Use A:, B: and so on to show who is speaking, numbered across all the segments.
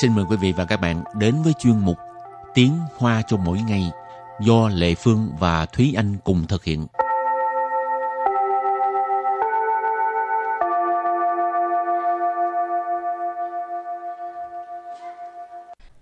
A: xin mời quý vị và các bạn đến với chuyên mục Tiếng Hoa cho mỗi ngày do Lệ Phương và Thúy Anh cùng thực hiện.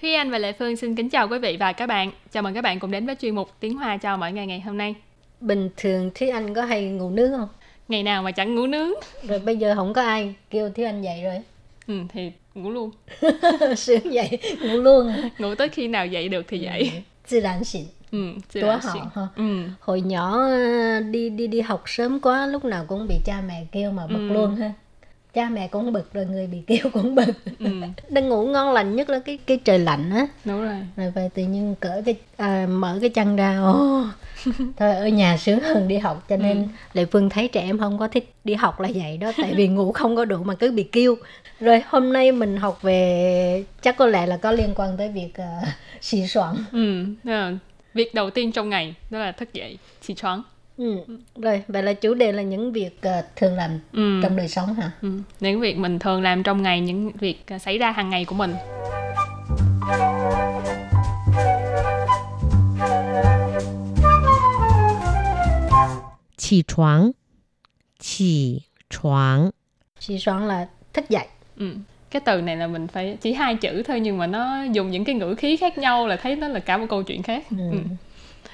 B: Thúy Anh và Lệ Phương xin kính chào quý vị và các bạn. Chào mừng các bạn cùng đến với chuyên mục Tiếng Hoa cho mỗi ngày ngày hôm nay.
C: Bình thường Thúy Anh có hay ngủ nướng không?
B: Ngày nào mà chẳng ngủ nướng.
C: Rồi bây giờ không có ai kêu Thúy Anh dậy rồi.
B: Ừ, thì ngủ luôn
C: sướng dậy ngủ luôn
B: ngủ tới khi nào dậy được thì
C: ừ, dậy tự nhiên, xịn
B: Ừ,
C: của
B: họ
C: ha.
B: Ừ.
C: hồi nhỏ ờ, đi đi đi học sớm quá lúc nào cũng bị cha mẹ kêu mà bực
B: ừ.
C: luôn ha Cha mẹ cũng bực rồi người bị kêu cũng bực.
B: ừ,
C: Đang ngủ ngon lành nhất là cái cái trời lạnh á.
B: đúng rồi.
C: Rồi về tự nhiên cởi cái à, mở cái chăn ra. Ồ. Thôi ở nhà sướng hơn đi học cho nên
B: Ừ.
C: Lệ Phương thấy trẻ em không có thích đi học là vậy đó tại vì ngủ không có đủ mà cứ bị kêu. Rồi hôm nay mình học về chắc có lẽ là có liên quan tới việc uh, xì soạn.
B: Ừ, việc đầu tiên trong ngày đó là thức dậy, 起床.
C: Ừ. ừ. Rồi, vậy là chủ đề là những việc uh, thường làm
B: ừ.
C: trong đời sống hả?
B: Ừ. Những việc mình thường làm trong ngày, những việc ờ, xảy ra hàng ngày của mình.
D: Chỉ choáng Chỉ choáng
C: Chỉ choáng là thức dậy.
B: Ừ. Cái từ này là mình phải chỉ hai chữ thôi nhưng mà nó dùng những cái ngữ khí khác nhau là thấy nó là cả một câu chuyện khác.
C: Ừ.
B: Ừ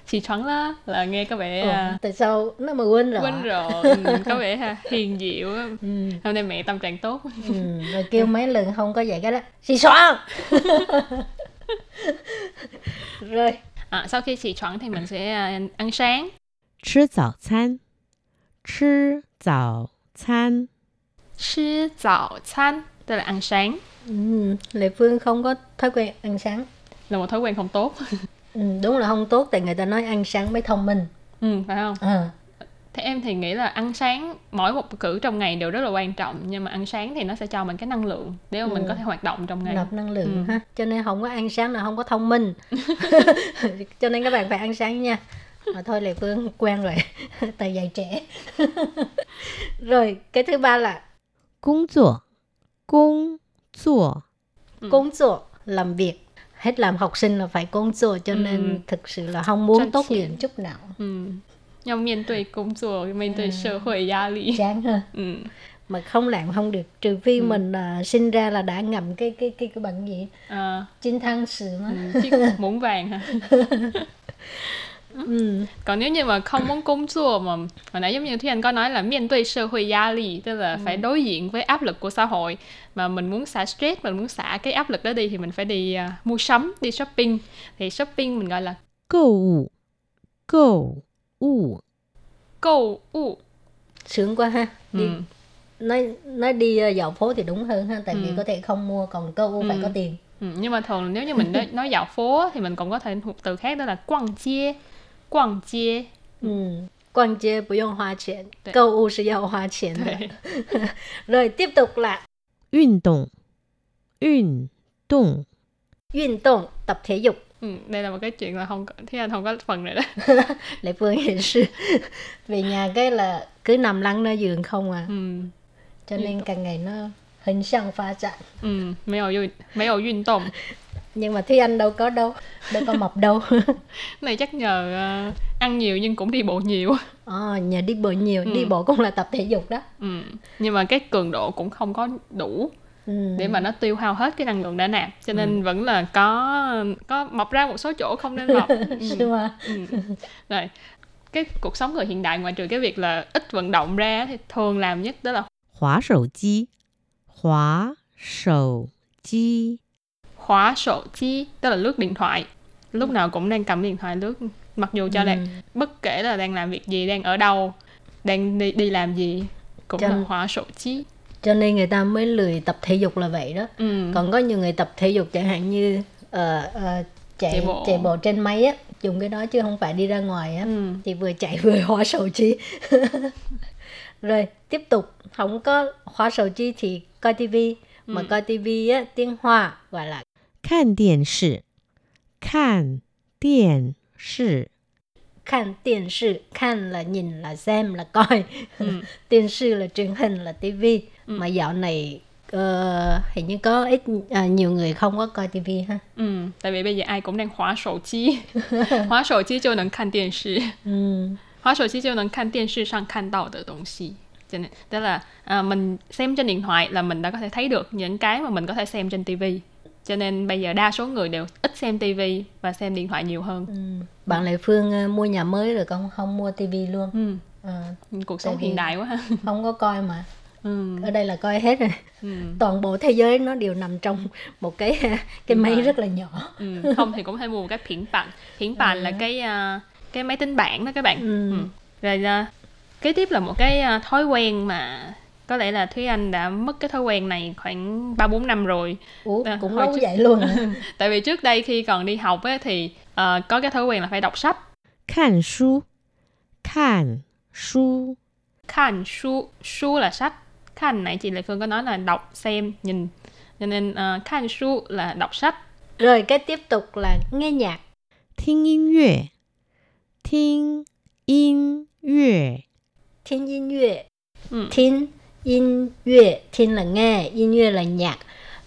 B: Chỉ choáng lá là nghe có vẻ
C: Ồ,
B: à,
C: tại sao nó mà quên rồi?
B: quên rồi, ừ, có vẻ ha, hiền diệu á.
C: Ừ.
B: Hôm nay mẹ tâm trạng tốt.
C: Ừ. Rồi kêu mấy lần không có vậy cái đó. Xì soạn. rồi
B: À, sau khi chỉ choáng thì mình sẽ à, ăn sáng.
D: 吃早餐，吃早餐，
B: Sư早餐tức là ăn sáng
C: Ừ, Lệ Phương không có thói quen ăn sáng.
B: là một thói quen không tốt.
C: Ừ, đúng là không tốt tại người ta nói ăn sáng mới thông minh.
B: Ừ phải không?
C: Ừ.
B: thế em thì nghĩ là ăn sáng mỗi một cử trong ngày đều rất là quan trọng nhưng mà ăn sáng thì nó sẽ cho mình cái năng lượng để mà
C: ừ.
B: mình có thể hoạt động trong ngày.
C: Nạp năng lượng
B: ừ.
C: ha. Cho nên không có ăn sáng là không có thông minh. Cho nên các bạn phải ăn sáng nha. Mà thôi lệ phương quen rồi. Tại dạy trẻ. Rồi cái thứ ba là
D: công tác công
B: tác
C: công tác làm việc hết làm học sinh là phải công rồi cho ừ. nên
B: ừ.
C: thực sự là không muốn tốt nghiệp chút nào
B: ừ. Nhau miền tuổi công rồi, miền tuổi ừ. sở hội gia lý
C: Chán hơn
B: ừ.
C: Mà không làm không được Trừ phi
B: ừ.
C: mình uh, sinh ra là đã ngậm cái cái cái, cái bệnh gì
B: à.
C: Chinh thăng sự mà
B: ừ. Chiếc muốn vàng
C: hả
B: Còn nếu như mà không muốn công chua mà hồi nãy giống như Thúy Anh có nói là miền tuy 社 hội gia lì tức là ừ. phải đối diện với áp lực của xã hội mà mình muốn xả stress mình muốn xả cái áp lực đó đi thì mình phải đi uh, mua sắm đi shopping thì shopping mình gọi là
D: cầu ủ cầu ủ
B: cầu ủ
C: sướng quá ha đi
B: ừ.
C: nói nói đi à, dạo phố thì đúng hơn ha tại
B: ừ.
C: vì có thể không mua còn câu u
B: ừ.
C: phải có tiền
B: Ừ, nhưng mà thường nếu như mình nói, nói dạo phố thì mình còn có thể một từ khác đó là quăng chia quăng chia.
C: Ừ. Quan chế 不用花钱
B: Đấy.
C: 购物是要花钱的
B: Đấy.
C: rồi tiếp tục là
D: 运动，运动，
C: 运动 tập thể dục
B: Ừ, đây là một cái chuyện là không có, thế anh không có phần này đó.
C: Lệ Phương hiện sư về nhà cái là cứ nằm lăn nơi giường không à
B: Ừ.
C: cho nên càng ngày nó hình sang pha trạng
B: Ừ, 没有运没有运动
C: nhưng mà Thi anh đâu có đâu đâu có mập đâu
B: này chắc nhờ ờ, ăn nhiều nhưng cũng đi bộ nhiều
C: ờ à, nhờ đi bộ nhiều
B: ừ.
C: đi bộ cũng là tập thể dục đó
B: ừ. nhưng mà cái cường độ cũng không có đủ
C: Ừ.
B: để mà nó tiêu hao hết cái năng lượng đã nạp cho nên ừ. vẫn là có có mọc ra một số chỗ không nên mọc ừ. ừ. rồi cái cuộc sống người hiện đại ngoài trừ cái việc là ít vận động ra thì thường làm nhất đó là
D: hóa sầu chi hóa sầu chi
B: khóa sổ chi tức là lướt điện thoại lúc nào cũng đang cầm điện thoại lướt mặc dù cho
C: Ừ.
B: là bất kể là đang làm việc gì đang ở đâu đang đi đi làm gì cũng
C: Cho-
B: là khóa sổ chi
C: cho nên người ta mới lười tập thể dục là vậy đó
B: ừ.
C: còn có nhiều người tập thể dục chẳng hạn như ờ, ờ, chạy
B: Chạy bộ.
C: chạy bộ trên máy á dùng cái đó chứ không phải đi ra ngoài á
B: Ừ.
C: thì vừa chạy vừa hóa sầu chi rồi tiếp tục không có hóa sầu chi thì coi tivi mà
B: Ừ.
C: coi tivi á tiếng hoa gọi là
D: 看电视，看电视，
C: Khan điện sự, khan là nhìn là xem là coi.
B: Ừ.
C: Điện sự là truyền hình là tivi. Mà dạo này ờ, hình như có ít à, nhiều người không có coi tivi ha
B: Ừ, tại vì bây giờ ai cũng đang hóa sổ chi. hóa sổ chi 就能看电视。
C: ừ.
B: 滑手机就能看电视上看到的东西cho nên tức là à, mình xem trên điện thoại là mình đã có thể thấy được những cái mà mình có thể xem trên tivi cho nên bây giờ đa số người đều ít xem tivi và xem điện thoại nhiều hơn
C: Ừ. bạn Lệ Phương ờ, mua nhà mới rồi con không mua tivi luôn
B: ừ.
C: Ờ,
B: cuộc sống hiện đại quá ha
C: không có coi mà
B: ừ.
C: ở đây là coi hết rồi
B: Ừ.
C: toàn bộ thế giới nó đều nằm trong một cái cái máy rất là nhỏ
B: Ừ. không thì cũng hay mua một cái phiển bản phiển bản là cái à, cái máy tính bảng đó các bạn
C: Ừ.
B: Ừ. rồi à, kế tiếp là một cái à, thói quen mà có lẽ là thúy anh đã mất cái thói quen này khoảng ba bốn năm rồi.
C: Ủa,
B: à,
C: cũng lâu
B: trước...
C: vậy luôn
B: tại vì trước đây khi còn đi học ấy, thì uh, có cái thói quen là phải đọc sách.
D: Khan su. Khan su.
B: Khan su su là sách. Khan này chị Lệ Phương có nói là đọc xem nhìn. Cho nên uh, su là đọc sách.
C: Rồi cái tiếp tục là nghe nhạc.
D: Thiên yên yue Thiên yên yue
C: Thiên yên yue
B: ừ.
C: 音乐thiên là nghe音乐là nhạc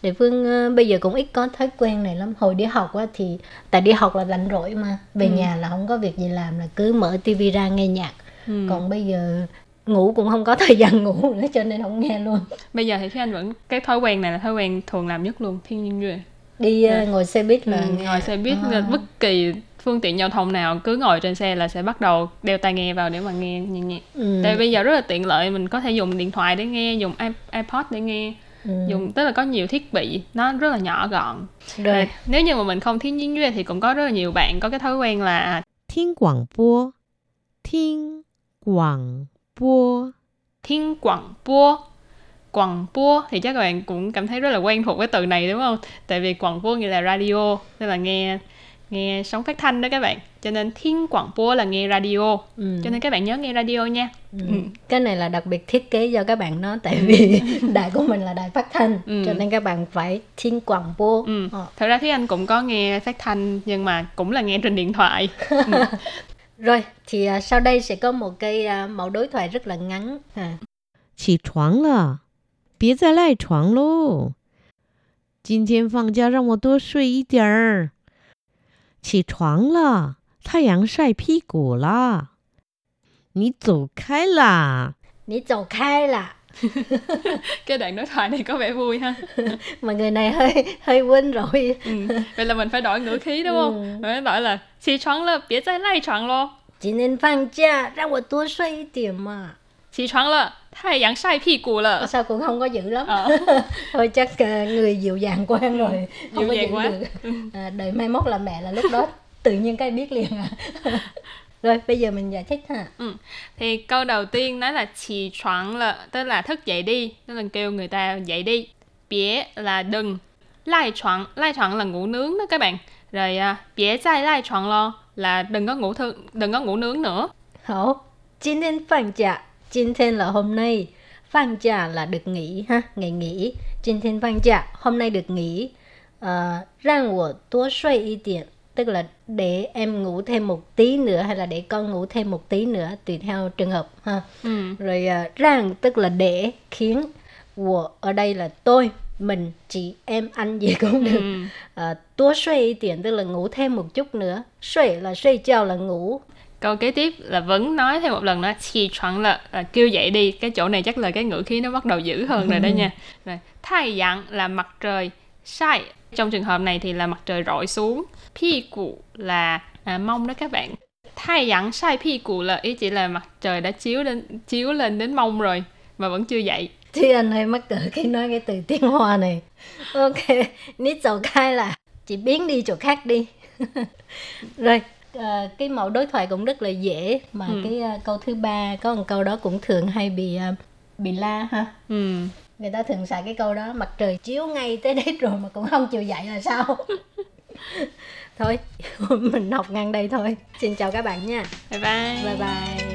C: địa phương ờ, bây giờ cũng ít có thói quen này lắm hồi đi học á thì tại đi học là rảnh rỗi mà về
B: Ừ.
C: nhà là không có việc gì làm là cứ mở tivi ra nghe nhạc
B: Ừ.
C: còn bây giờ ngủ cũng không có thời gian ngủ nữa cho nên không nghe luôn
B: bây giờ thì Thúy Anh vẫn cái thói quen này là thói quen thường làm nhất luôn thiên nhiên người
C: đi ờ, ngồi xe buýt là
B: ừ.
C: nghe
B: ngồi xe buýt
C: À.
B: bất kỳ phương tiện giao thông nào cứ ngồi trên xe là sẽ bắt đầu đeo tai nghe vào để mà nghe nhạc nhạc
C: ừ.
B: tại bây giờ rất là tiện lợi mình có thể dùng điện thoại để nghe dùng ipod để nghe.
C: Ừ.
B: dùng tức là có nhiều thiết bị nó rất là nhỏ gọn.
C: Được.
B: À, nếu như mà mình không thiên nhiên duyên thì cũng có rất là nhiều bạn có cái thói quen là
D: thiên quảng bố thiên quảng bố
B: thiên quảng bố quảng bố thì chắc các bạn cũng cảm thấy rất là quen thuộc với từ này đúng không? Tại vì quảng bố nghĩa là radio nên là nghe nghe sóng phát thanh đó các bạn cho nên thiên quảng bua là nghe radio
C: ừ.
B: cho nên các bạn nhớ nghe radio nha
C: Ừ.
B: Ừ.
C: cái này là đặc biệt thiết kế cho các bạn đó tại vì đài của mình là đài phát thanh
B: Ừ.
C: cho nên các bạn phải thiên quảng bố
B: ừ.
C: Ờ.
B: thật ra thúy anh cũng có nghe phát thanh nhưng mà cũng là nghe trên điện thoại
C: rồi thì à, sau đây sẽ có một cái à, mẫu đối thoại rất là ngắn à.
D: 起床了，别再赖床喽。今天放假，让我多睡一点儿。 起床了，太阳晒屁股啦。你走开啦！
C: Ní dầu khai là
B: cái đoạn đối thoại này có vẻ vui ha
C: mà người này hơi hơi quên rồi
B: ừ. vậy là mình phải đổi ngữ khí đúng không
C: Ừ.
B: mình phải đổi là起床了别再赖床咯
C: chỉ nên放假让我多睡一点嘛
B: 起床了太阳晒屁股了
C: sao cũng không có dữ lắm
B: Ờ.
C: thôi chắc à, người dịu dàng quen rồi không
B: Dịu
C: có
B: dàng
C: giữ
B: quá.
C: được à, đợi mai mốt là mẹ là lúc đó tự nhiên cái biết liền à rồi bây giờ mình giải thích ha
B: thì câu đầu tiên nói là起床了tức là thức dậy đi tức là kêu người ta dậy đi bía là đừng lai床lai床là ngủ nướng đó các bạn rồi à, bía再赖床lo là đừng có ngủ thư, đừng có ngủ nướng nữa
C: Hảo, 今天放假， Jin Thiên là hôm nay, Phan Trà là được nghỉ ha, ngày nghỉ. Jin Thiên Phan Trà hôm nay được nghỉ. Ờ, uh, rằng wo tua suy y điện, tức là để em ngủ thêm một tí nữa hay là để con ngủ thêm một tí nữa tùy theo trường hợp ha.
B: Ừ.
C: Rồi ờ, uh, rằng tức là để khiến của ở đây là tôi mình chị em anh gì cũng
B: ừ.
C: được ừ. à, tua tức là ngủ thêm một chút nữa suy là suy chào là ngủ
B: câu kế tiếp là vẫn nói thêm một lần nữa chỉ chuẩn là, là kêu dậy đi cái chỗ này chắc là cái ngữ khí nó bắt đầu dữ hơn rồi đó nha. Rồi thay dạng là mặt trời sai. Trong trường hợp này thì là mặt trời rọi xuống. Pi cụ là à, mông đó các bạn. Thay dạng sai pi cụ là ý chỉ là mặt trời đã chiếu lên chiếu lên đến mông rồi mà vẫn chưa dậy.
C: Thì anh hay mắc cỡ khi nói cái từ tiếng hoa này. Ok nít dầu cai là chỉ biến đi chỗ khác đi. Rồi ờ, cái mẫu đối thoại cũng rất là dễ mà
B: Ừ.
C: cái ờ, câu thứ ba có một câu đó cũng thường hay bị ờ, bị la ha.
B: ừ.
C: Người ta thường xài cái câu đó mặt trời chiếu ngay tới đấy rồi mà cũng không chịu dậy là sao? thôi, mình học ngang đây thôi. Xin chào các bạn nha.
B: bye bye
C: Bye bye.